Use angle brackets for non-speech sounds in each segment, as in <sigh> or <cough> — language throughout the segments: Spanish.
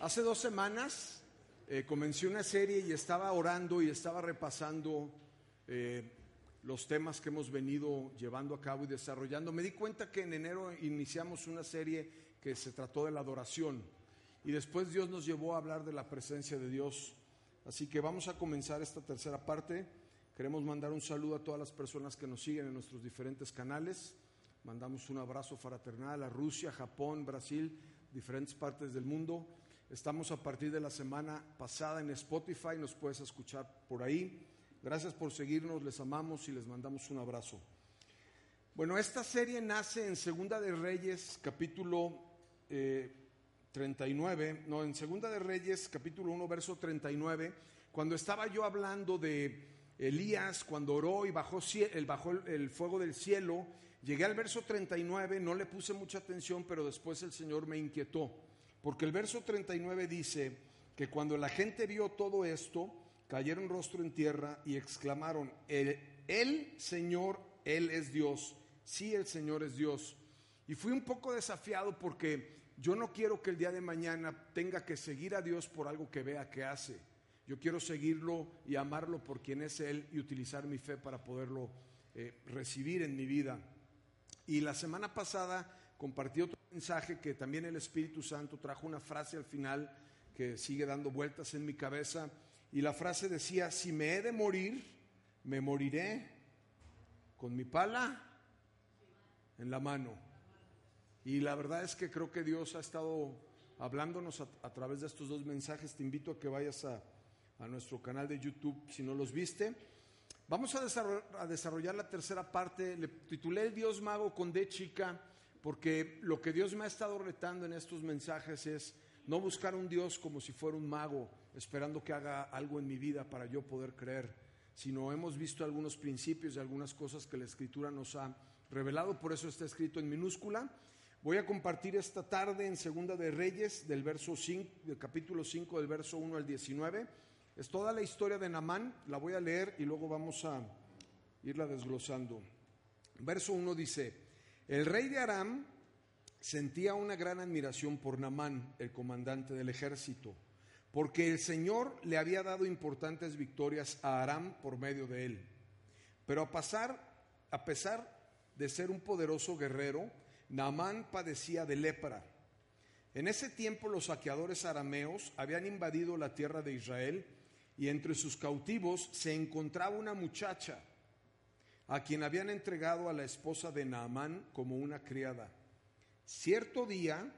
Hace dos semanas eh, comencé una serie y estaba orando y estaba repasando eh, los temas que hemos venido llevando a cabo y desarrollando. Me di cuenta que en enero iniciamos una serie que se trató de la adoración y después Dios nos llevó a hablar de la presencia de Dios. Así que vamos a comenzar esta tercera parte. Queremos mandar un saludo a todas las personas que nos siguen en nuestros diferentes canales. Mandamos un abrazo fraternal a Rusia, Japón, Brasil, diferentes partes del mundo. Estamos a partir de la semana pasada en Spotify, nos puedes escuchar por ahí. Gracias por seguirnos, les amamos y les mandamos un abrazo. Bueno, esta serie nace en Segunda de Reyes, capítulo 39, eh, no, en Segunda de Reyes, capítulo 1, verso 39, cuando estaba yo hablando de Elías, cuando oró y bajó, bajó el fuego del cielo, llegué al verso 39, no le puse mucha atención, pero después el Señor me inquietó. Porque el verso 39 dice que cuando la gente vio todo esto, cayeron rostro en tierra y exclamaron, el, Señor, Él es Dios. Sí, el Señor es Dios. Y fui un poco desafiado porque yo no quiero que el día de mañana tenga que seguir a Dios por algo que vea que hace. Yo quiero seguirlo y amarlo por quien es Él y utilizar mi fe para poderlo eh, recibir en mi vida. Y la semana pasada compartí otro mensaje que también el Espíritu Santo trajo una frase al final que sigue dando vueltas en mi cabeza y la frase decía, si me he de morir, me moriré con mi pala en la mano. Y la verdad es que creo que Dios ha estado hablándonos a, través de estos dos mensajes. Te invito a que vayas a, nuestro canal de YouTube si no los viste. Vamos a desarrollar, a desarrollar la tercera parte. Le titulé El Dios Mago con D chica porque lo que Dios me ha estado retando en estos mensajes es no buscar un Dios como si fuera un mago, esperando que haga algo en mi vida para yo poder creer, sino hemos visto algunos principios y algunas cosas que la Escritura nos ha revelado, por eso está escrito en minúscula. Voy a compartir esta tarde en Segunda de Reyes, del, verso 5, del capítulo 5, del verso 1 al 19. Es toda la historia de Namán, la voy a leer y luego vamos a irla desglosando. Verso 1 dice, el rey de Aram sentía una gran admiración por Namán, el comandante del ejército, porque el Señor le había dado importantes victorias a Aram por medio de él. Pero a, a pesar de ser un poderoso guerrero, Namán padecía de lepra. En ese tiempo los saqueadores arameos habían invadido la tierra de Israel y entre sus cautivos se encontraba una muchacha a quien habían entregado a la esposa de Naamán como una criada. Cierto día,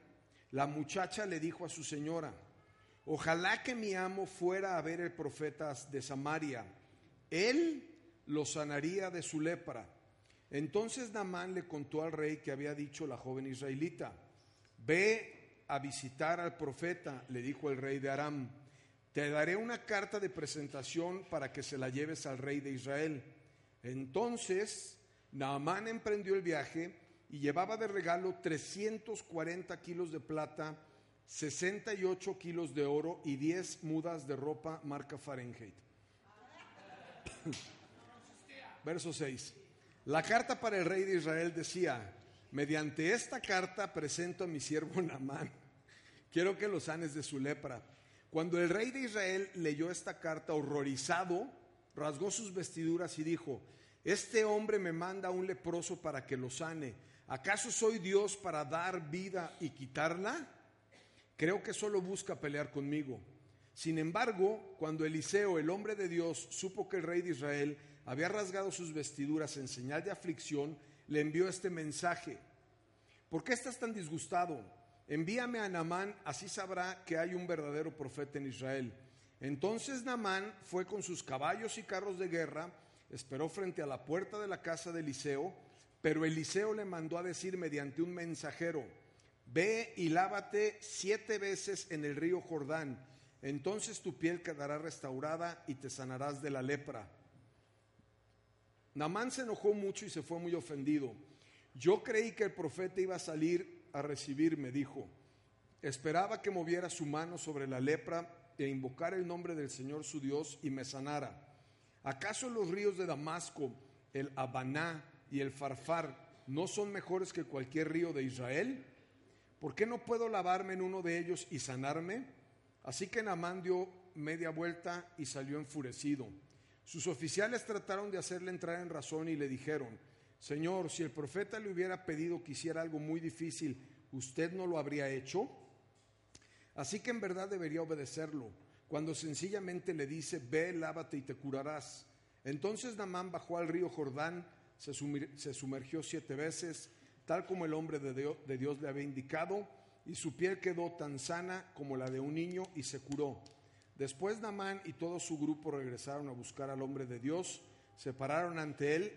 la muchacha le dijo a su señora, ojalá que mi amo fuera a ver el profeta de Samaria, él lo sanaría de su lepra. Entonces Naamán le contó al rey que había dicho la joven israelita, ve a visitar al profeta, le dijo el rey de Aram, te daré una carta de presentación para que se la lleves al rey de Israel. Entonces Naamán emprendió el viaje y llevaba de regalo 340 kilos de plata, 68 kilos de oro y 10 mudas de ropa marca Fahrenheit. <coughs> Verso 6. La carta para el rey de Israel decía, mediante esta carta presento a mi siervo Naamán. Quiero que lo sanes de su lepra. Cuando el rey de Israel leyó esta carta horrorizado, rasgó sus vestiduras y dijo, este hombre me manda un leproso para que lo sane. ¿Acaso soy Dios para dar vida y quitarla? Creo que solo busca pelear conmigo. Sin embargo, cuando Eliseo, el hombre de Dios, supo que el rey de Israel había rasgado sus vestiduras en señal de aflicción, le envió este mensaje. ¿Por qué estás tan disgustado? Envíame a Namán, así sabrá que hay un verdadero profeta en Israel. Entonces Namán fue con sus caballos y carros de guerra, esperó frente a la puerta de la casa de Eliseo, pero Eliseo le mandó a decir mediante un mensajero, ve y lávate siete veces en el río Jordán, entonces tu piel quedará restaurada y te sanarás de la lepra. Namán se enojó mucho y se fue muy ofendido. Yo creí que el profeta iba a salir a recibirme, dijo. Esperaba que moviera su mano sobre la lepra e invocar el nombre del Señor su Dios y me sanara. ¿Acaso los ríos de Damasco, el Habaná y el Farfar no son mejores que cualquier río de Israel? ¿Por qué no puedo lavarme en uno de ellos y sanarme? Así que Namán dio media vuelta y salió enfurecido. Sus oficiales trataron de hacerle entrar en razón y le dijeron, Señor, si el profeta le hubiera pedido que hiciera algo muy difícil, ¿usted no lo habría hecho? Así que en verdad debería obedecerlo, cuando sencillamente le dice, ve, lávate y te curarás. Entonces Namán bajó al río Jordán, se, sumergió siete veces, tal como el hombre de Dios le había indicado, y su piel quedó tan sana como la de un niño y se curó. Después Namán y todo su grupo regresaron a buscar al hombre de Dios, se pararon ante él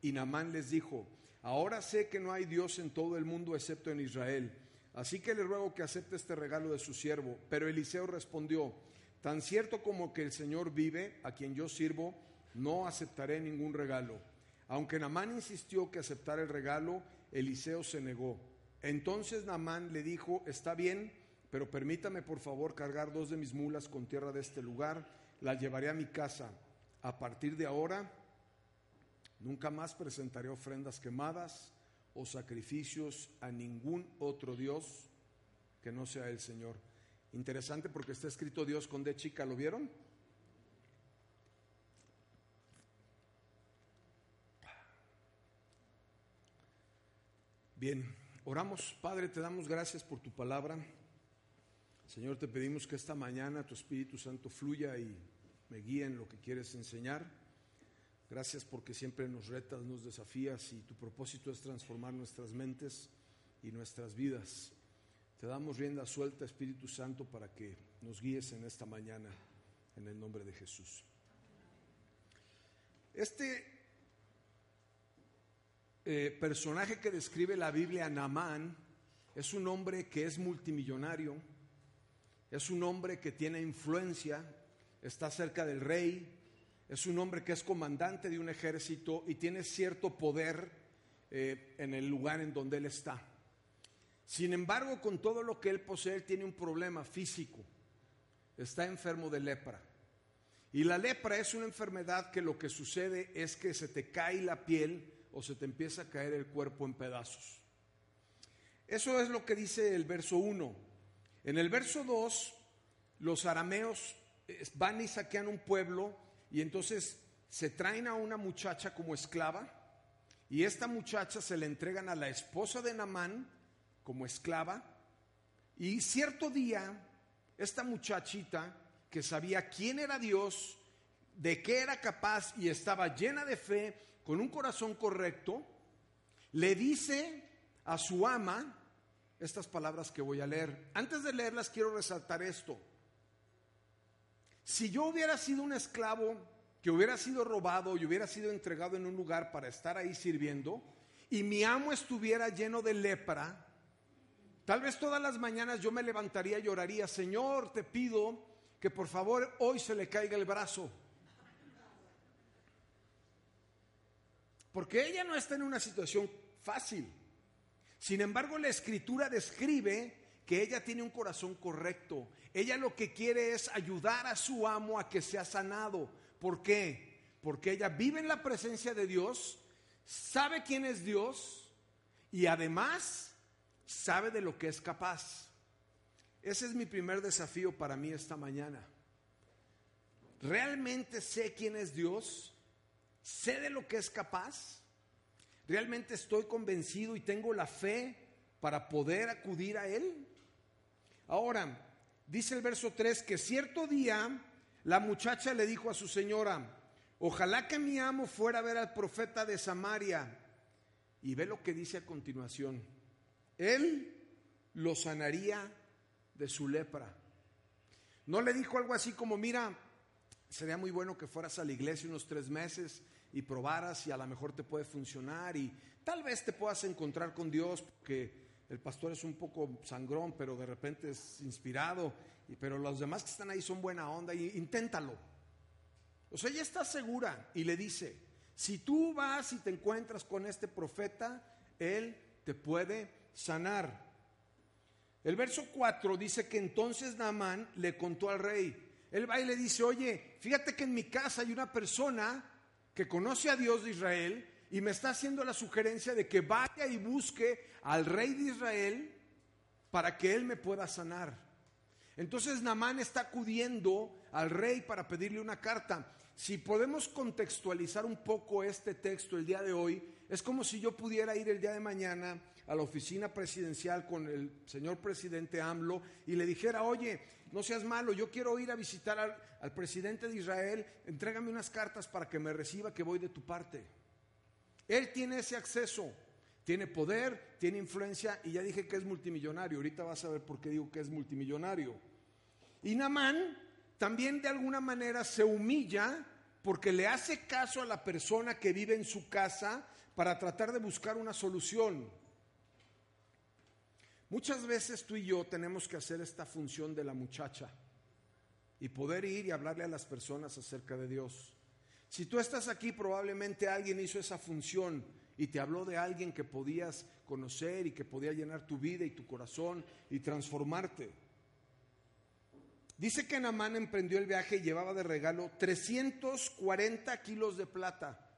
y Namán les dijo, ahora sé que no hay Dios en todo el mundo excepto en Israel, así que le ruego que acepte este regalo de su siervo. Pero Eliseo respondió, tan cierto como que el Señor vive, a quien yo sirvo, no aceptaré ningún regalo. Aunque Namán insistió que aceptara el regalo, Eliseo se negó. Entonces Namán le dijo, está bien, pero permítame por favor cargar dos de mis mulas con tierra de este lugar, la llevaré a mi casa. A partir de ahora, nunca más presentaré ofrendas quemadas o sacrificios a ningún otro Dios que no sea el Señor. Interesante porque está escrito Dios con D chica, ¿lo vieron? Bien, oramos. Padre, te damos gracias por tu palabra. Señor, te pedimos que esta mañana tu Espíritu Santo fluya y me guíe en lo que quieres enseñar. Gracias porque siempre nos retas, nos desafías y tu propósito es transformar nuestras mentes y nuestras vidas. Te damos rienda suelta, Espíritu Santo, para que nos guíes en esta mañana, en el nombre de Jesús. Este eh, personaje que describe la Biblia, Namán, es un hombre que es multimillonario, es un hombre que tiene influencia, está cerca del rey, es un hombre que es comandante de un ejército y tiene cierto poder eh, en el lugar en donde él está. Sin embargo, con todo lo que él posee, él tiene un problema físico. Está enfermo de lepra. Y la lepra es una enfermedad que lo que sucede es que se te cae la piel o se te empieza a caer el cuerpo en pedazos. Eso es lo que dice el verso 1. En el verso 2, los arameos eh, van y saquean un pueblo y entonces se traen a una muchacha como esclava y esta muchacha se le entregan a la esposa de Namán como esclava y cierto día esta muchachita que sabía quién era Dios, de qué era capaz y estaba llena de fe, con un corazón correcto, le dice a su ama estas palabras que voy a leer. Antes de leerlas quiero resaltar esto. Si yo hubiera sido un esclavo que hubiera sido robado y hubiera sido entregado en un lugar para estar ahí sirviendo, y mi amo estuviera lleno de lepra, tal vez todas las mañanas yo me levantaría y lloraría, Señor, te pido que por favor hoy se le caiga el brazo. Porque ella no está en una situación fácil. Sin embargo, la escritura describe que ella tiene un corazón correcto. Ella lo que quiere es ayudar a su amo a que sea sanado. ¿Por qué? Porque ella vive en la presencia de Dios, sabe quién es Dios y además sabe de lo que es capaz. Ese es mi primer desafío para mí esta mañana. ¿Realmente sé quién es Dios? sé de lo que es capaz, realmente estoy convencido y tengo la fe para poder acudir a Él. Ahora, dice el verso 3 que cierto día la muchacha le dijo a su señora, ojalá que mi amo fuera a ver al profeta de Samaria. Y ve lo que dice a continuación. Él lo sanaría de su lepra. No le dijo algo así como, mira, sería muy bueno que fueras a la iglesia unos tres meses y probaras y a lo mejor te puede funcionar y tal vez te puedas encontrar con Dios porque el pastor es un poco sangrón, pero de repente es inspirado, y, pero los demás que están ahí son buena onda y inténtalo. O sea, ella está segura y le dice, si tú vas y te encuentras con este profeta, él te puede sanar. El verso 4 dice que entonces Naamán le contó al rey. Él va y le dice, oye, fíjate que en mi casa hay una persona que conoce a Dios de Israel y me está haciendo la sugerencia de que vaya y busque al rey de Israel para que él me pueda sanar. Entonces Namán está acudiendo al rey para pedirle una carta. Si podemos contextualizar un poco este texto el día de hoy, es como si yo pudiera ir el día de mañana a la oficina presidencial con el señor presidente AMLO y le dijera, oye, no seas malo, yo quiero ir a visitar al, al presidente de Israel, entrégame unas cartas para que me reciba que voy de tu parte. Él tiene ese acceso, tiene poder, tiene influencia y ya dije que es multimillonario. Ahorita vas a ver por qué digo que es multimillonario. Y Namán también de alguna manera se humilla porque le hace caso a la persona que vive en su casa para tratar de buscar una solución. Muchas veces tú y yo tenemos que hacer esta función de la muchacha y poder ir y hablarle a las personas acerca de Dios. Si tú estás aquí, probablemente alguien hizo esa función y te habló de alguien que podías conocer y que podía llenar tu vida y tu corazón y transformarte. Dice que Namán emprendió el viaje y llevaba de regalo 340 kilos de plata.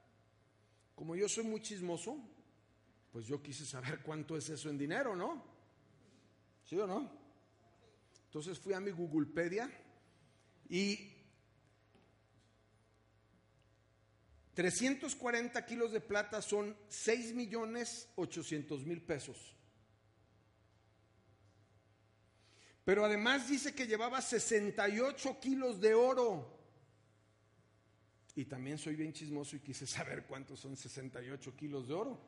Como yo soy muy chismoso, pues yo quise saber <laughs> cuánto es eso en dinero, ¿no? ¿Sí o no? Entonces fui a mi Googlepedia y 340 kilos de plata son 6 millones 800 mil pesos. Pero además dice que llevaba 68 kilos de oro. Y también soy bien chismoso y quise saber cuántos son 68 kilos de oro.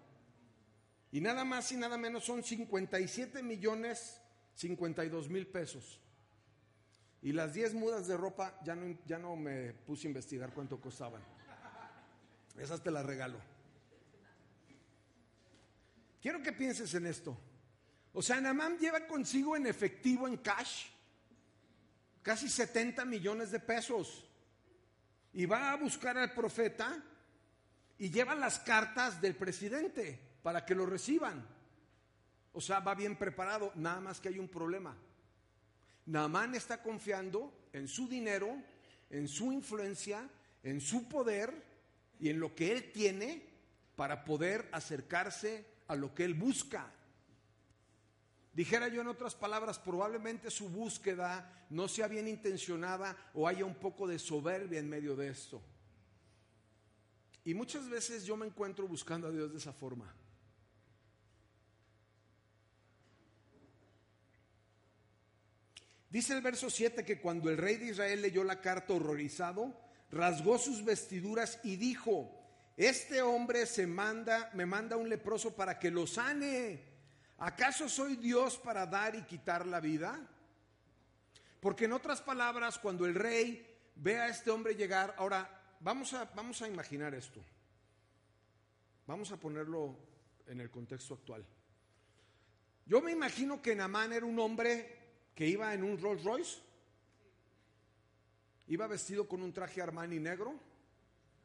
Y nada más y nada menos son 57 millones 52 mil pesos. Y las 10 mudas de ropa ya no, ya no me puse a investigar cuánto costaban. Esas te las regalo. Quiero que pienses en esto. O sea, Namán lleva consigo en efectivo, en cash, casi 70 millones de pesos. Y va a buscar al profeta y lleva las cartas del presidente para que lo reciban. O sea, va bien preparado, nada más que hay un problema. Namán está confiando en su dinero, en su influencia, en su poder y en lo que él tiene para poder acercarse a lo que él busca. Dijera yo en otras palabras, probablemente su búsqueda no sea bien intencionada o haya un poco de soberbia en medio de esto. Y muchas veces yo me encuentro buscando a Dios de esa forma. Dice el verso 7 que cuando el rey de Israel leyó la carta horrorizado, rasgó sus vestiduras y dijo, este hombre se manda, me manda un leproso para que lo sane. ¿Acaso soy Dios para dar y quitar la vida? Porque en otras palabras, cuando el rey ve a este hombre llegar, ahora vamos a, vamos a imaginar esto. Vamos a ponerlo en el contexto actual. Yo me imagino que Namán era un hombre que iba en un Rolls Royce Iba vestido con un traje Armani negro,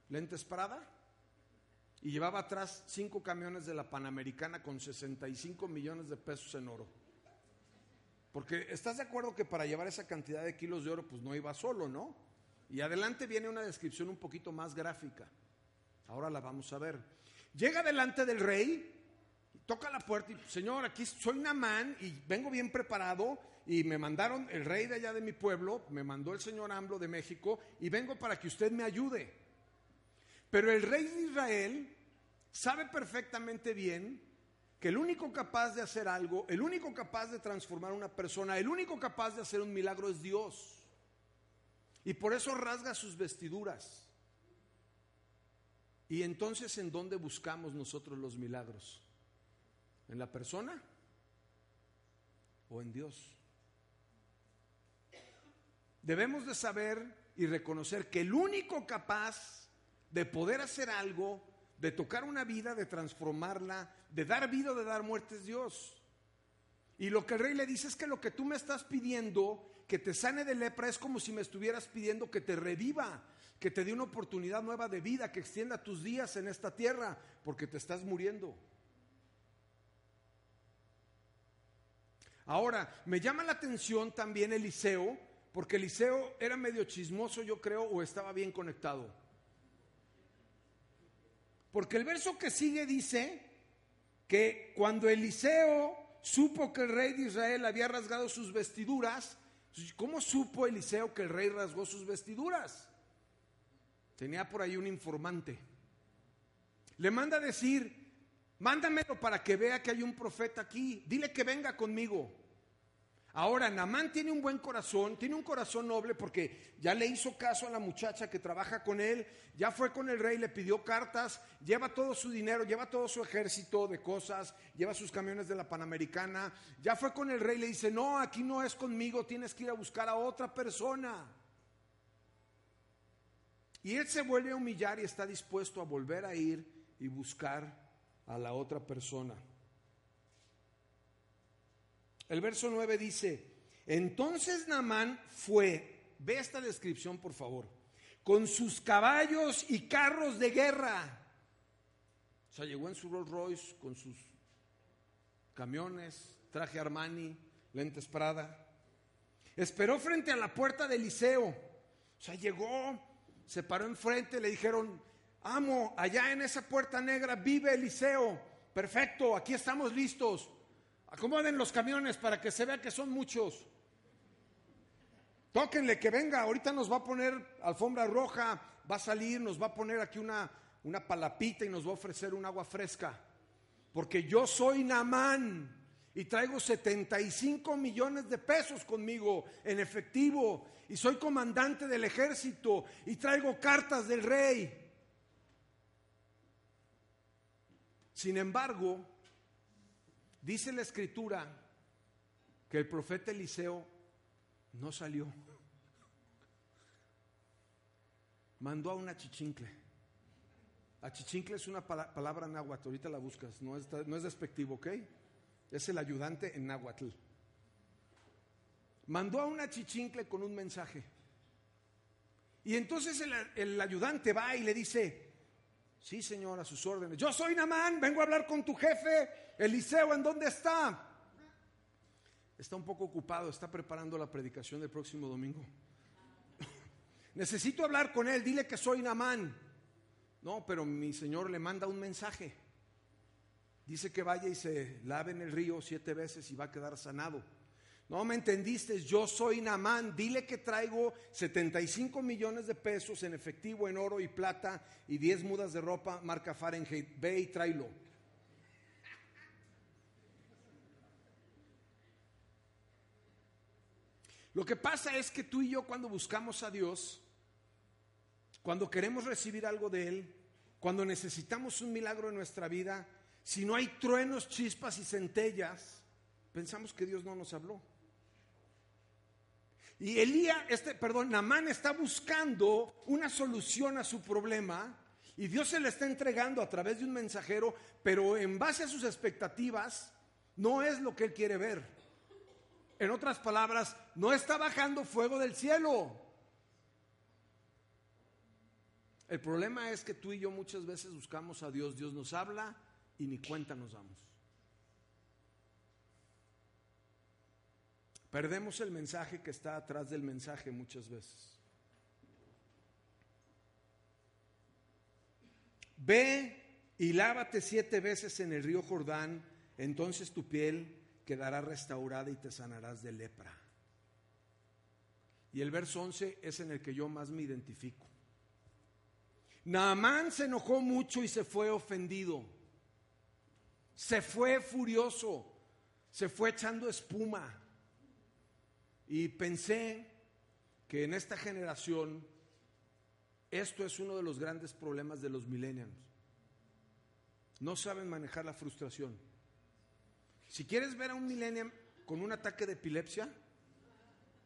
lentes Prada, y llevaba atrás cinco camiones de la Panamericana con 65 millones de pesos en oro. Porque estás de acuerdo que para llevar esa cantidad de kilos de oro, pues no iba solo, ¿no? Y adelante viene una descripción un poquito más gráfica. Ahora la vamos a ver. Llega delante del rey, toca la puerta y, Señor, aquí soy Namán y vengo bien preparado y me mandaron el rey de allá de mi pueblo, me mandó el señor AMLO de México y vengo para que usted me ayude. Pero el rey de Israel sabe perfectamente bien que el único capaz de hacer algo, el único capaz de transformar una persona, el único capaz de hacer un milagro es Dios. Y por eso rasga sus vestiduras. Y entonces, ¿en dónde buscamos nosotros los milagros? ¿En la persona o en Dios? debemos de saber y reconocer que el único capaz de poder hacer algo, de tocar una vida, de transformarla, de dar vida o de dar muerte es Dios. Y lo que el rey le dice es que lo que tú me estás pidiendo, que te sane de lepra, es como si me estuvieras pidiendo que te reviva, que te dé una oportunidad nueva de vida, que extienda tus días en esta tierra, porque te estás muriendo. Ahora, me llama la atención también Eliseo, porque Eliseo era medio chismoso, yo creo, o estaba bien conectado. Porque el verso que sigue dice que cuando Eliseo supo que el rey de Israel había rasgado sus vestiduras, ¿Cómo supo Eliseo que el rey rasgó sus vestiduras? Tenía por ahí un informante. Le manda a decir, mándamelo para que vea que hay un profeta aquí. Dile que venga conmigo. Ahora, Namán tiene un buen corazón, tiene un corazón noble porque ya le hizo caso a la muchacha que trabaja con él, ya fue con el rey, le pidió cartas, lleva todo su dinero, lleva todo su ejército de cosas, lleva sus camiones de la Panamericana, ya fue con el rey, le dice, no, aquí no es conmigo, tienes que ir a buscar a otra persona. Y él se vuelve a humillar y está dispuesto a volver a ir y buscar a la otra persona. El verso 9 dice, entonces Namán fue, ve esta descripción por favor, con sus caballos y carros de guerra. O sea, llegó en su Rolls Royce con sus camiones, traje Armani, lentes Prada. Esperó frente a la puerta de Eliseo. O sea, llegó, se paró enfrente, le dijeron, amo, allá en esa puerta negra vive Eliseo. Perfecto, aquí estamos listos. Acomoden los camiones para que se vea que son muchos. Tóquenle que venga, ahorita nos va a poner alfombra roja, va a salir, nos va a poner aquí una, una palapita y nos va a ofrecer un agua fresca. Porque yo soy Namán y traigo 75 millones de pesos conmigo en efectivo y soy comandante del ejército y traigo cartas del rey. Sin embargo, Dice la escritura que el profeta Eliseo no salió. Mandó a una chichincle. Achichincle es una palabra náhuatl, ahorita la buscas, no es, no es despectivo, ¿ok? Es el ayudante en náhuatl. Mandó a una chichincle con un mensaje. Y entonces el ayudante va y le dice, Sí, Señor, a sus órdenes. Yo soy Namán, vengo a hablar con tu jefe. Eliseo, ¿en dónde está? Está un poco ocupado, está preparando la predicación del próximo domingo. <laughs> Necesito hablar con él, dile que soy Namán. No, pero mi Señor le manda un mensaje. Dice que vaya y se lave en el río siete veces y va a quedar sanado. No me entendiste, yo soy Namán, dile que traigo 75 millones de pesos en efectivo, en oro y plata y 10 mudas de ropa marca Fahrenheit, ve y tráelo. Lo que pasa es que tú y yo cuando buscamos a Dios, cuando queremos recibir algo de Él, cuando necesitamos un milagro en nuestra vida, si no hay truenos, chispas y centellas, pensamos que Dios no nos habló. Y Elías, este, perdón, Namán está buscando una solución a su problema y Dios se le está entregando a través de un mensajero, pero en base a sus expectativas no es lo que él quiere ver. En otras palabras, no está bajando fuego del cielo. El problema es que tú y yo muchas veces buscamos a Dios, Dios nos habla y ni cuenta nos damos. Perdemos el mensaje que está atrás del mensaje muchas veces. Ve y lávate siete veces en el río Jordán, entonces tu piel quedará restaurada y te sanarás de lepra. Y el verso 11 es en el que yo más me identifico. Naamán se enojó mucho y se fue ofendido. Se fue furioso. Se fue echando espuma. Y pensé que en esta generación esto es uno de los grandes problemas de los millennials. No saben manejar la frustración. Si quieres ver a un millennial con un ataque de epilepsia,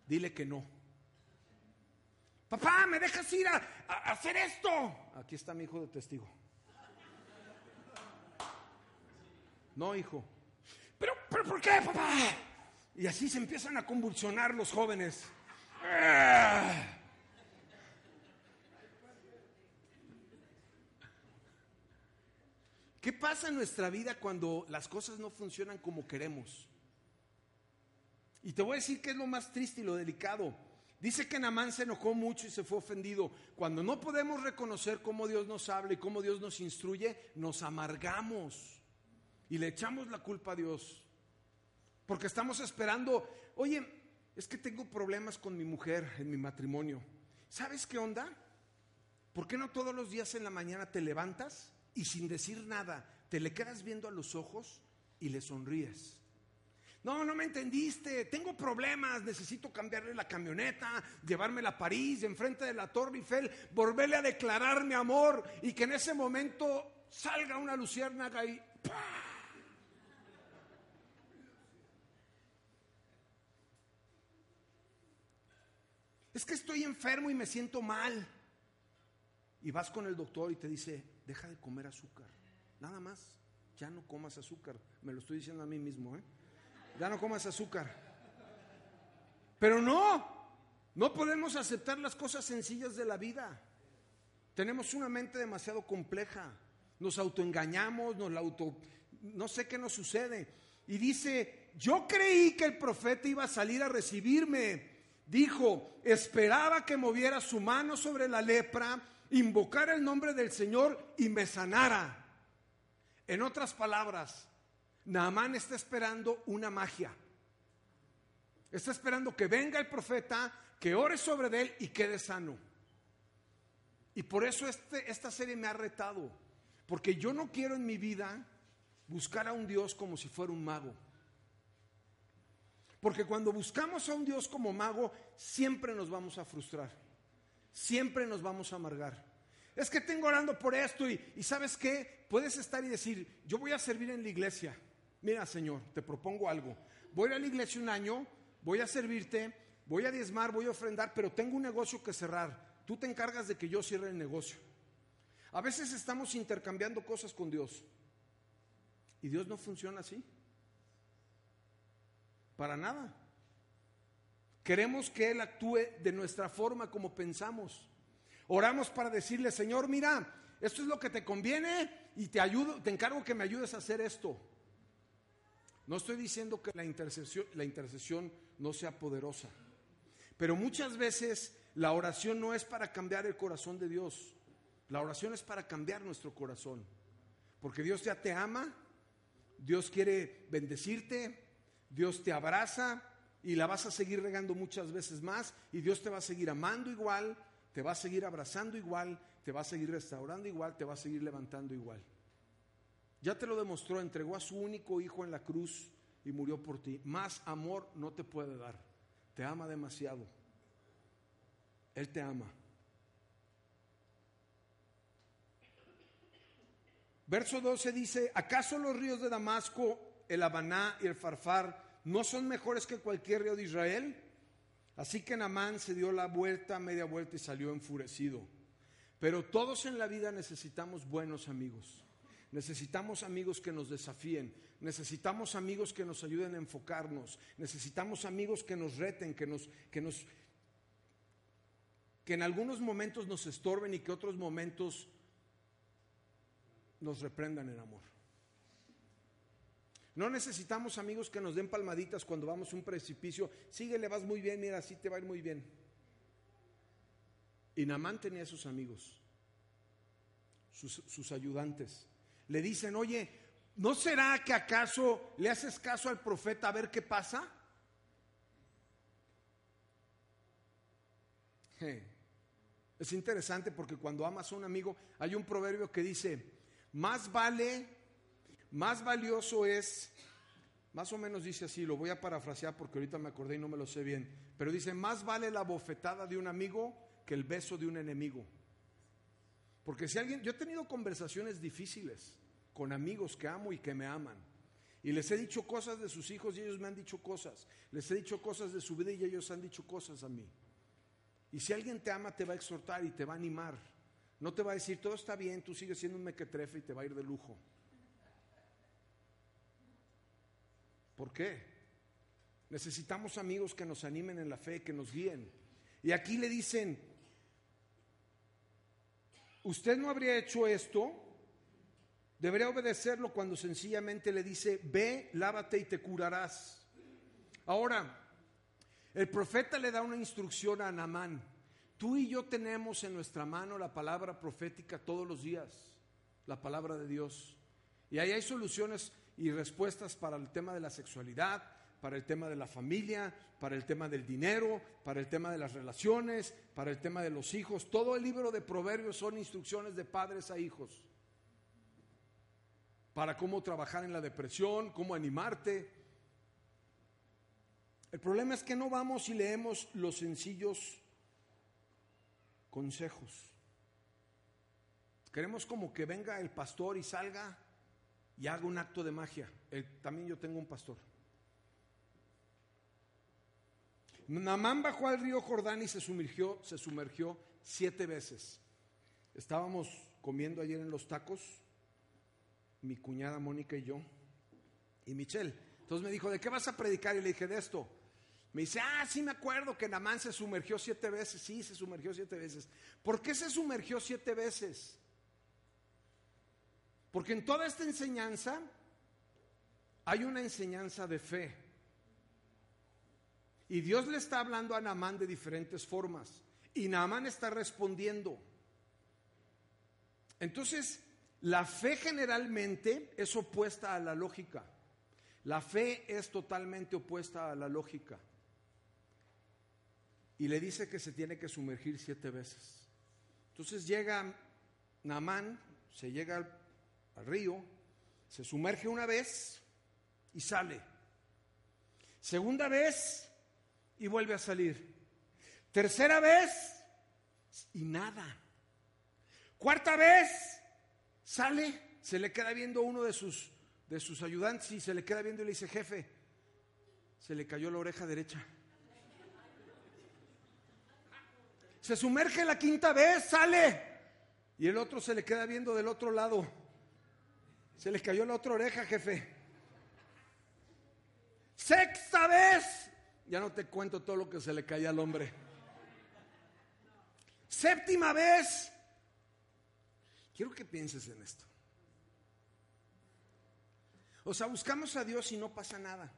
dile que no. Papá, ¿me dejas ir a, hacer esto? Aquí está mi hijo de testigo. No, hijo. Pero, pero ¿por qué, papá? Y así se empiezan a convulsionar los jóvenes. ¿Qué pasa en nuestra vida cuando las cosas no funcionan como queremos? Y te voy a decir que es lo más triste y lo delicado. Dice que Namán se enojó mucho y se fue ofendido. Cuando no podemos reconocer cómo Dios nos habla y cómo Dios nos instruye, nos amargamos y le echamos la culpa a Dios. Porque estamos esperando, oye, es que tengo problemas con mi mujer en mi matrimonio. ¿Sabes qué onda? ¿Por qué no todos los días en la mañana te levantas y sin decir nada te le quedas viendo a los ojos y le sonríes? No, no me entendiste, tengo problemas, necesito cambiarle la camioneta, llevármela a París, enfrente de la Torre Eiffel, volverle a declarar mi amor y que en ese momento salga una luciérnaga y Es que estoy enfermo y me siento mal. Y vas con el doctor y te dice, deja de comer azúcar. Nada más, ya no comas azúcar. Me lo estoy diciendo a mí mismo, ¿eh? Ya no comas azúcar. Pero no, no podemos aceptar las cosas sencillas de la vida. Tenemos una mente demasiado compleja. Nos autoengañamos, nos la auto... No sé qué nos sucede. Y dice, yo creí que el profeta iba a salir a recibirme dijo, esperaba que moviera su mano sobre la lepra, invocara el nombre del Señor y me sanara. En otras palabras, Naamán está esperando una magia. Está esperando que venga el profeta, que ore sobre él y quede sano. Y por eso este, esta serie me ha retado, porque yo no quiero en mi vida buscar a un Dios como si fuera un mago. Porque cuando buscamos a un Dios como mago, siempre nos vamos a frustrar. Siempre nos vamos a amargar. Es que tengo orando por esto y, sabes qué, puedes estar y decir, yo voy a servir en la iglesia. Mira, Señor, te propongo algo. Voy a ir a la iglesia un año, voy a servirte, voy a diezmar, voy a ofrendar, pero tengo un negocio que cerrar. Tú te encargas de que yo cierre el negocio. A veces estamos intercambiando cosas con Dios. Y Dios no funciona así. Para nada. Queremos que Él actúe de nuestra forma como pensamos. Oramos para decirle, Señor, mira, esto es lo que te conviene y te ayudo, te encargo que me ayudes a hacer esto. No estoy diciendo que la intercesión, la intercesión no sea poderosa, pero muchas veces la oración no es para cambiar el corazón de Dios. La oración es para cambiar nuestro corazón. Porque Dios ya te ama, Dios quiere bendecirte, Dios te abraza y la vas a seguir regando muchas veces más y Dios te va a seguir amando igual, te va a seguir abrazando igual, te va a seguir restaurando igual, te va a seguir levantando igual. Ya te lo demostró, entregó a su único hijo en la cruz y murió por ti. Más amor no te puede dar. Te ama demasiado. Él te ama. Verso 12 dice, ¿acaso los ríos de Damasco el Habaná y el Farfar no son mejores que cualquier río de Israel? Así que Namán se dio la vuelta, media vuelta y salió enfurecido. Pero todos en la vida necesitamos buenos amigos. Necesitamos amigos que nos desafíen, necesitamos amigos que nos ayuden a enfocarnos, necesitamos amigos que nos reten, que nos que nos que en algunos momentos nos estorben y que otros momentos nos reprendan en amor. No necesitamos amigos que nos den palmaditas cuando vamos a un precipicio. Síguele, vas muy bien, mira, así te va a ir muy bien. Y Namán tenía sus amigos, sus ayudantes. Le dicen, oye, ¿no será que acaso le haces caso al profeta a ver qué pasa? Es interesante porque cuando amas a un amigo, hay un proverbio que dice, más vale más valioso es, más o menos dice así, lo voy a parafrasear porque ahorita me acordé y no me lo sé bien, pero dice, más vale la bofetada de un amigo que el beso de un enemigo. Porque si alguien, yo he tenido conversaciones difíciles con amigos que amo y que me aman. Y les he dicho cosas de sus hijos y ellos me han dicho cosas. Les he dicho cosas de su vida y ellos han dicho cosas a mí. Y si alguien te ama, te va a exhortar y te va a animar. No te va a decir, todo está bien, tú sigues siendo un mequetrefe y te va a ir de lujo. ¿Por qué? Necesitamos amigos que nos animen en la fe, que nos guíen. Y aquí le dicen, usted no habría hecho esto, debería obedecerlo cuando sencillamente le dice, ve, lávate y te curarás. Ahora, el profeta le da una instrucción a Anamán. Tú y yo tenemos en nuestra mano la palabra profética todos los días, la palabra de Dios. Y ahí hay soluciones y respuestas para el tema de la sexualidad, para el tema de la familia, para el tema del dinero, para el tema de las relaciones, para el tema de los hijos. Todo el libro de Proverbios son instrucciones de padres a hijos. Para cómo trabajar en la depresión, cómo animarte. El problema es que no vamos y leemos los sencillos consejos. Queremos como que venga el pastor y salga y haga un acto de magia. también yo tengo un pastor. Namán bajó al río Jordán y se sumergió, se sumergió siete veces. Estábamos comiendo ayer en los tacos, mi cuñada Mónica y yo, y Michelle. Entonces me dijo, ¿de qué vas a predicar? Y le dije, de esto. Me dice, ah, sí me acuerdo que Namán se sumergió siete veces. Sí, se sumergió siete veces. ¿Por qué se sumergió siete veces? Porque en toda esta enseñanza hay una enseñanza de fe. Y Dios le está hablando a Naamán de diferentes formas. Y Naamán está respondiendo. Entonces, la fe generalmente es opuesta a la lógica. La fe es totalmente opuesta a la lógica. Y le dice que se tiene que sumergir siete veces. Entonces llega Naamán, se llega al río, se sumerge una vez y sale. Segunda vez y vuelve a salir. Tercera vez y nada. Cuarta vez sale, se le queda viendo uno de sus, de sus ayudantes y se le queda viendo y le dice, jefe, se le cayó la oreja derecha. Se sumerge la quinta vez, sale. Y el otro se le queda viendo del otro lado. Se le cayó la otra oreja, jefe. Sexta vez. Ya no te cuento todo lo que se le caía al hombre. Séptima vez. Quiero que pienses en esto. O sea, buscamos a Dios y no pasa nada.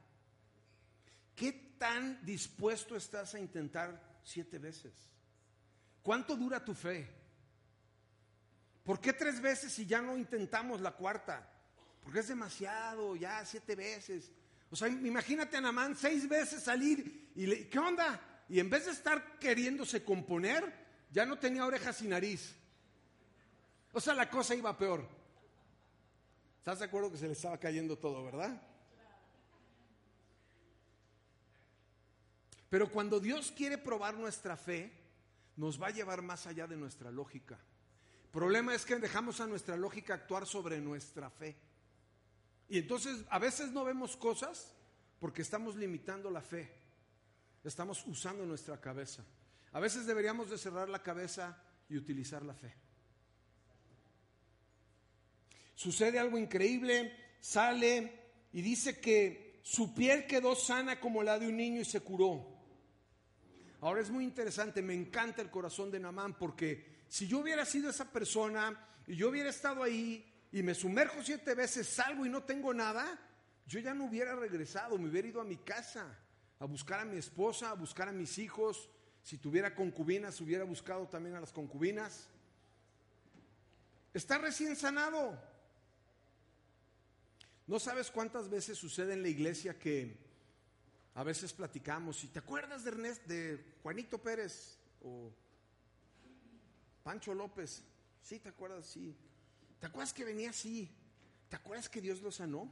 ¿Qué tan dispuesto estás a intentar siete veces? ¿Cuánto dura tu fe? ¿Por qué tres veces y ya no intentamos la cuarta? Porque es demasiado, ya siete veces. O sea, imagínate a Namán seis veces salir y ¿qué onda? Y en vez de estar queriéndose componer, ya no tenía orejas y nariz. O sea, la cosa iba peor. ¿Estás de acuerdo que se le estaba cayendo todo, verdad? Pero cuando Dios quiere probar nuestra fe, nos va a llevar más allá de nuestra lógica. El problema es que dejamos a nuestra lógica actuar sobre nuestra fe. Y entonces a veces no vemos cosas porque estamos limitando la fe. Estamos usando nuestra cabeza. A veces deberíamos de cerrar la cabeza y utilizar la fe. Sucede algo increíble, sale y dice que su piel quedó sana como la de un niño y se curó. Ahora es muy interesante, me encanta el corazón de Namán porque si yo hubiera sido esa persona y yo hubiera estado ahí y me sumerjo siete veces, salgo y no tengo nada, yo ya no hubiera regresado, me hubiera ido a mi casa a buscar a mi esposa, a buscar a mis hijos. Si tuviera concubinas, hubiera buscado también a las concubinas. Está recién sanado. No sabes cuántas veces sucede en la iglesia que a veces platicamos y te acuerdas de Ernest, de Juanito Pérez o Pancho López. Sí, te acuerdas, sí. ¿Te acuerdas que venía así? ¿Te acuerdas que Dios lo sanó?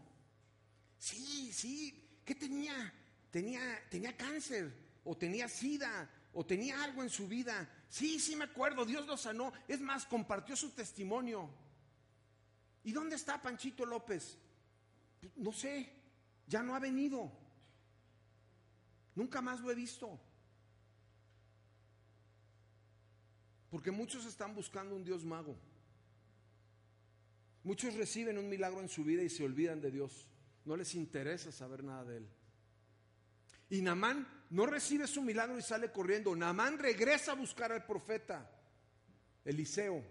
Sí, sí. ¿Qué tenía? Tenía, tenía cáncer, o tenía sida, o tenía algo en su vida. Sí, sí me acuerdo, Dios lo sanó. Es más, compartió su testimonio. ¿Y dónde está Panchito López? No sé, ya no ha venido. Nunca más lo he visto. Porque muchos están buscando un Dios mago. Muchos reciben un milagro en su vida y se olvidan de Dios. No les interesa saber nada de Él. Y Namán no recibe su milagro y sale corriendo. Namán regresa a buscar al profeta Eliseo,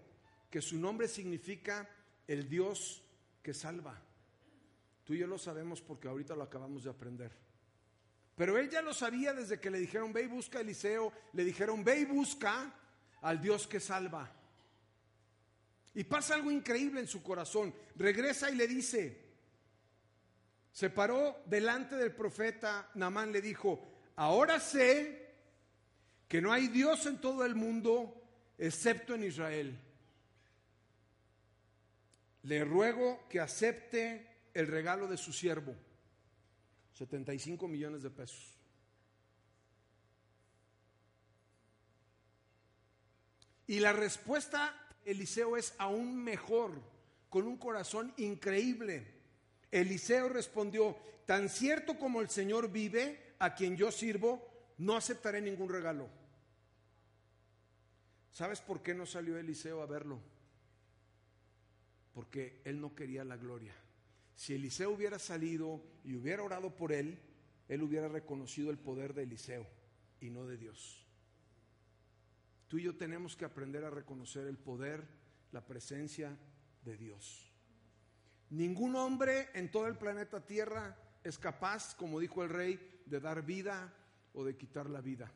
que su nombre significa el Dios que salva. Tú y yo lo sabemos porque ahorita lo acabamos de aprender. Pero él ya lo sabía desde que le dijeron, ve y busca a Eliseo, le dijeron, ve y busca al Dios que salva. Y pasa algo increíble en su corazón. Regresa y le dice, Se paró delante del profeta, Naamán le dijo, ahora sé que no hay Dios en todo el mundo excepto en Israel. Le ruego que acepte el regalo de su siervo, 75 millones de pesos. Y la respuesta, Eliseo, es aún mejor, con un corazón increíble. Eliseo respondió, tan cierto como el Señor vive, a quien yo sirvo, no aceptaré ningún regalo. ¿Sabes por qué no salió Eliseo a verlo? Porque él no quería la gloria. Si Eliseo hubiera salido y hubiera orado por él, él hubiera reconocido el poder de Eliseo y no de Dios. Tú y yo tenemos que aprender a reconocer el poder, la presencia de Dios. Ningún hombre en todo el planeta Tierra es capaz, como dijo el rey, de dar vida o de quitar la vida.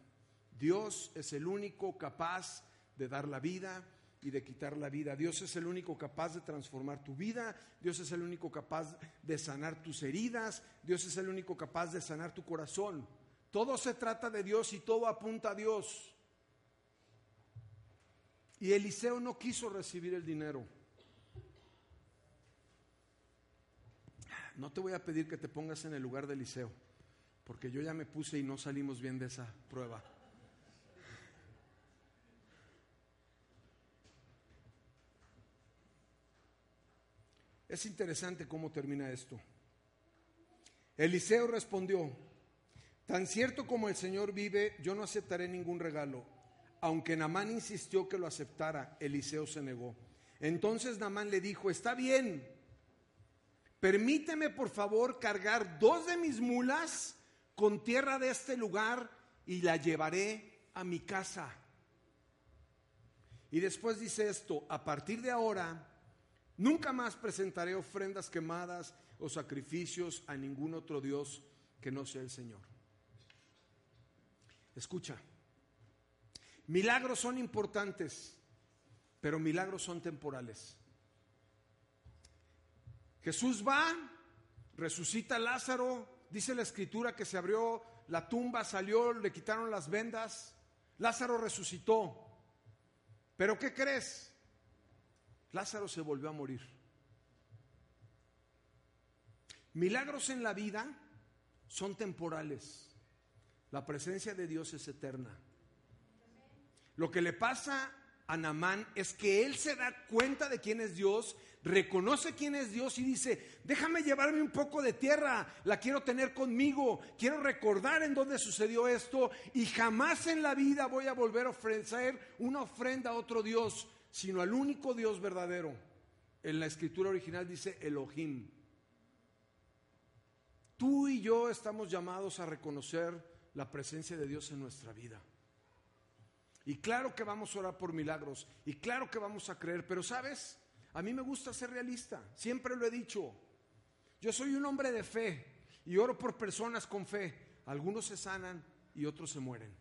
Dios es el único capaz de dar la vida y de quitar la vida. Dios es el único capaz de transformar tu vida. Dios es el único capaz de sanar tus heridas. Dios es el único capaz de sanar tu corazón. Todo se trata de Dios y todo apunta a Dios. Y Eliseo no quiso recibir el dinero. No te voy a pedir que te pongas en el lugar de Eliseo, porque yo ya me puse y no salimos bien de esa prueba. Es interesante cómo termina esto. Eliseo respondió, tan cierto como el Señor vive, yo no aceptaré ningún regalo aunque Namán insistió que lo aceptara, Eliseo se negó. Entonces Namán le dijo, está bien, permíteme por favor cargar dos de mis mulas con tierra de este lugar y la llevaré a mi casa. Y después dice esto, a partir de ahora, nunca más presentaré ofrendas quemadas o sacrificios a ningún otro Dios que no sea el Señor. Escucha. Milagros son importantes, pero milagros son temporales. Jesús va, resucita a Lázaro, dice la escritura que se abrió la tumba, salió, le quitaron las vendas, Lázaro resucitó. Pero ¿qué crees? Lázaro se volvió a morir. Milagros en la vida son temporales. La presencia de Dios es eterna. Lo que le pasa a Namán es que él se da cuenta de quién es Dios, reconoce quién es Dios y dice, déjame llevarme un poco de tierra, la quiero tener conmigo, quiero recordar en dónde sucedió esto y jamás en la vida voy a volver a ofrecer una ofrenda a otro Dios, sino al único Dios verdadero. En la escritura original dice Elohim. Tú y yo estamos llamados a reconocer la presencia de Dios en nuestra vida. Y claro que vamos a orar por milagros. Y claro que vamos a creer. Pero sabes, a mí me gusta ser realista. Siempre lo he dicho. Yo soy un hombre de fe y oro por personas con fe. Algunos se sanan y otros se mueren.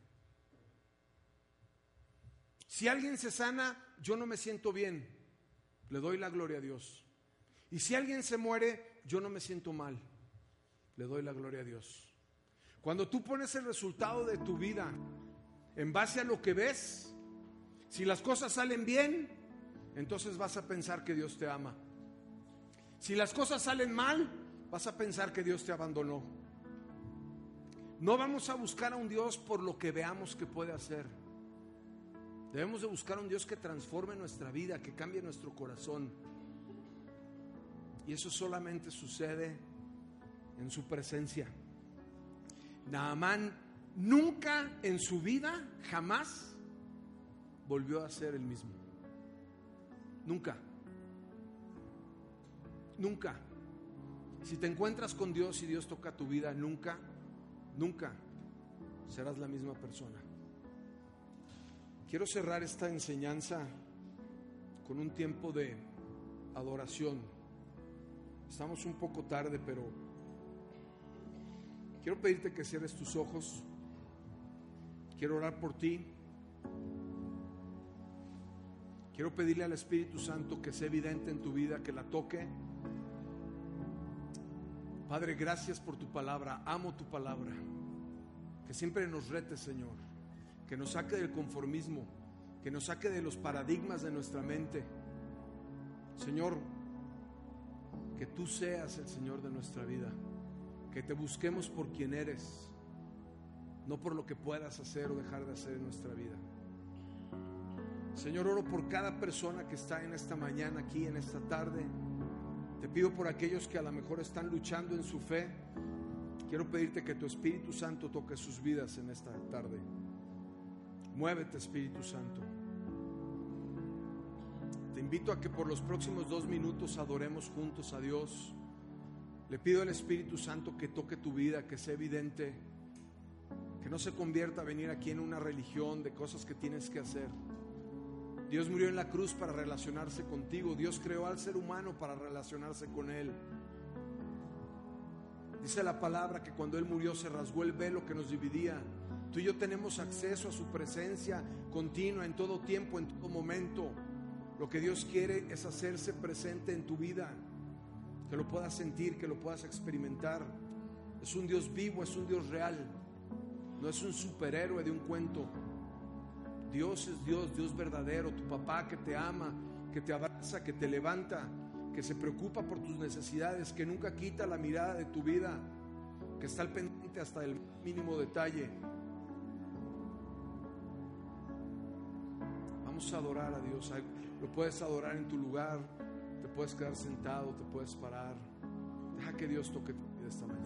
Si alguien se sana, yo no me siento bien. Le doy la gloria a Dios. Y si alguien se muere, yo no me siento mal. Le doy la gloria a Dios. Cuando tú pones el resultado de tu vida en base a lo que ves, si las cosas salen bien, entonces vas a pensar que Dios te ama. Si las cosas salen mal, vas a pensar que Dios te abandonó. No vamos a buscar a un Dios por lo que veamos que puede hacer. Debemos de buscar a un Dios que transforme nuestra vida, que cambie nuestro corazón. Y eso solamente sucede en su presencia. Naamán nunca en su vida, jamás, volvió a ser el mismo. Nunca. Nunca. Si te encuentras con Dios y Dios toca tu vida, nunca, nunca serás la misma persona. Quiero cerrar esta enseñanza con un tiempo de adoración. Estamos un poco tarde, pero quiero pedirte que cierres tus ojos. Quiero orar por ti. Quiero pedirle al Espíritu Santo que sea evidente en tu vida, que la toque. Padre, gracias por tu palabra. Amo tu palabra. Que siempre nos rete, Señor. Que nos saque del conformismo. Que nos saque de los paradigmas de nuestra mente. Señor, que tú seas el Señor de nuestra vida. Que te busquemos por quien eres. No por lo que puedas hacer o dejar de hacer en nuestra vida. Señor, oro por cada persona que está en esta mañana, aquí, en esta tarde te pido por aquellos que a lo mejor están luchando en su fe. Quiero pedirte que tu Espíritu Santo toque sus vidas en esta tarde. Muévete, Espíritu Santo. Te invito a que por los próximos dos minutos adoremos juntos a Dios. Le pido al Espíritu Santo que toque tu vida, que sea evidente, que no se convierta a venir aquí en una religión de cosas que tienes que hacer Dios murió en la cruz para relacionarse contigo. Dios creó al ser humano para relacionarse con Él. Dice la palabra que cuando Él murió se rasgó el velo que nos dividía. Tú y yo tenemos acceso a su presencia continua en todo tiempo, en todo momento. Lo que Dios quiere es hacerse presente en tu vida, que lo puedas sentir, que lo puedas experimentar. Es un Dios vivo, es un Dios real, no es un superhéroe de un cuento. Dios es Dios, Dios verdadero, tu papá que te ama, que te abraza, que te levanta, que se preocupa por tus necesidades, que nunca quita la mirada de tu vida, que está al pendiente hasta el mínimo detalle. Vamos a adorar a Dios. Lo puedes adorar en tu lugar, te puedes quedar sentado, te puedes parar. Deja que Dios toque tu vida esta mañana.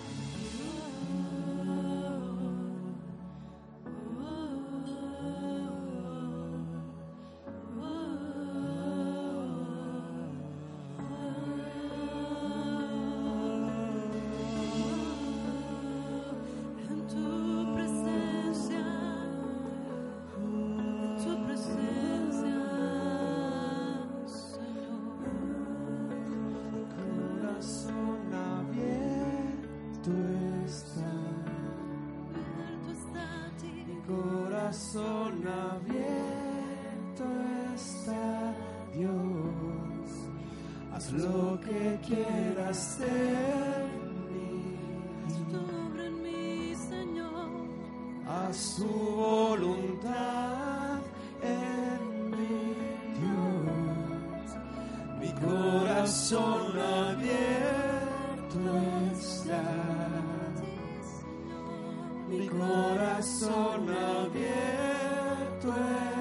mi corazón abierto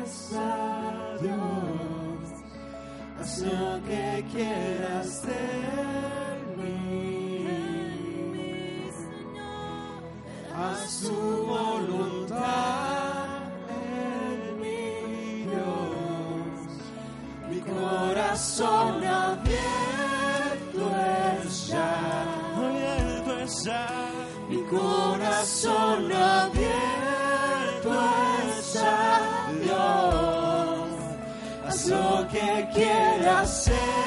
está, Dios, haz lo que quieras de mí, en Señor. haz tu voluntad en mi Dios, mi corazón abierto que quiere hacer.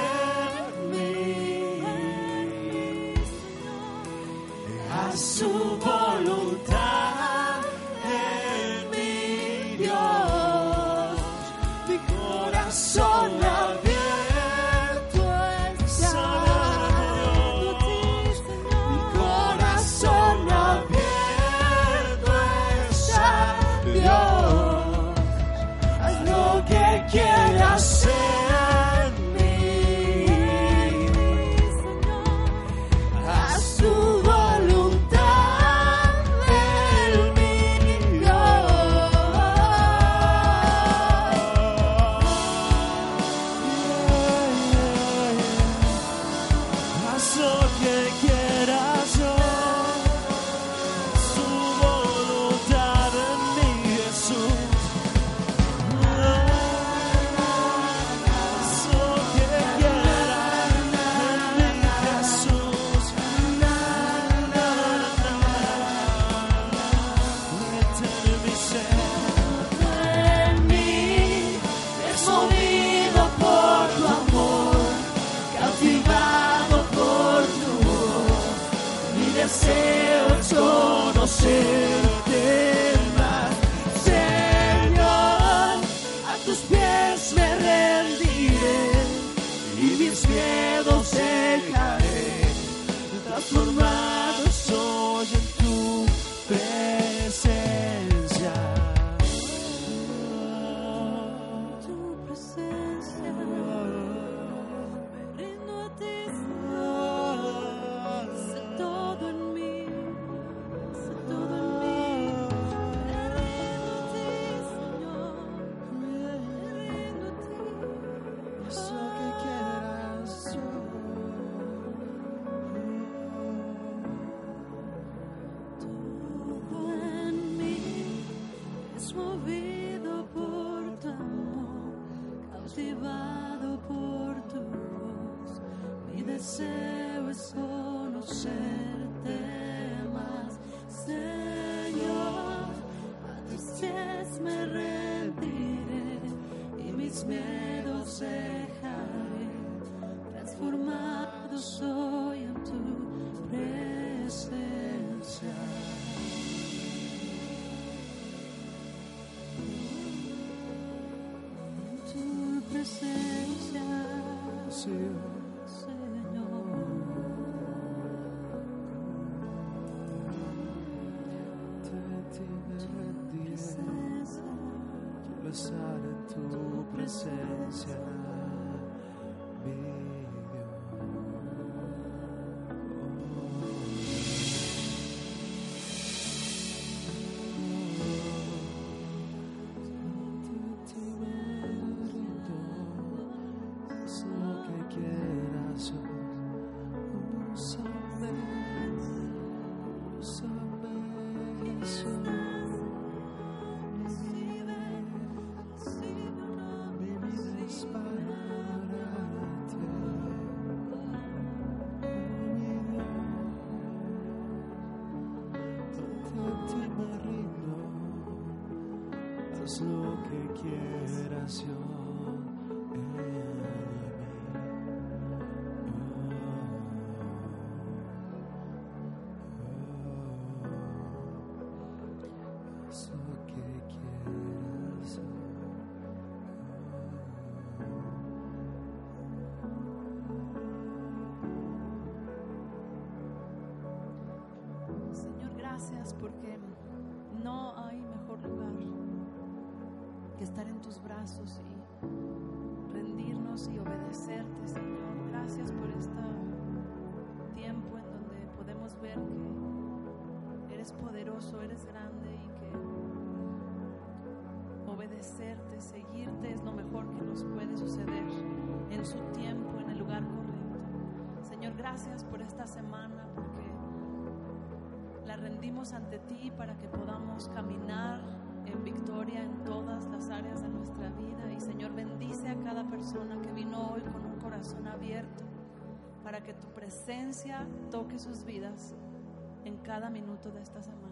so yeah. cautivado por tu voz. Mi deseo es conocerte más, Señor. A tus pies me rendiré y mis miedos dejaré. Transformado soy. presencia, Señor. Te ti me rendiré, tu presencia. lo que quieras yo. Toque sus vidas en cada minuto de esta semana,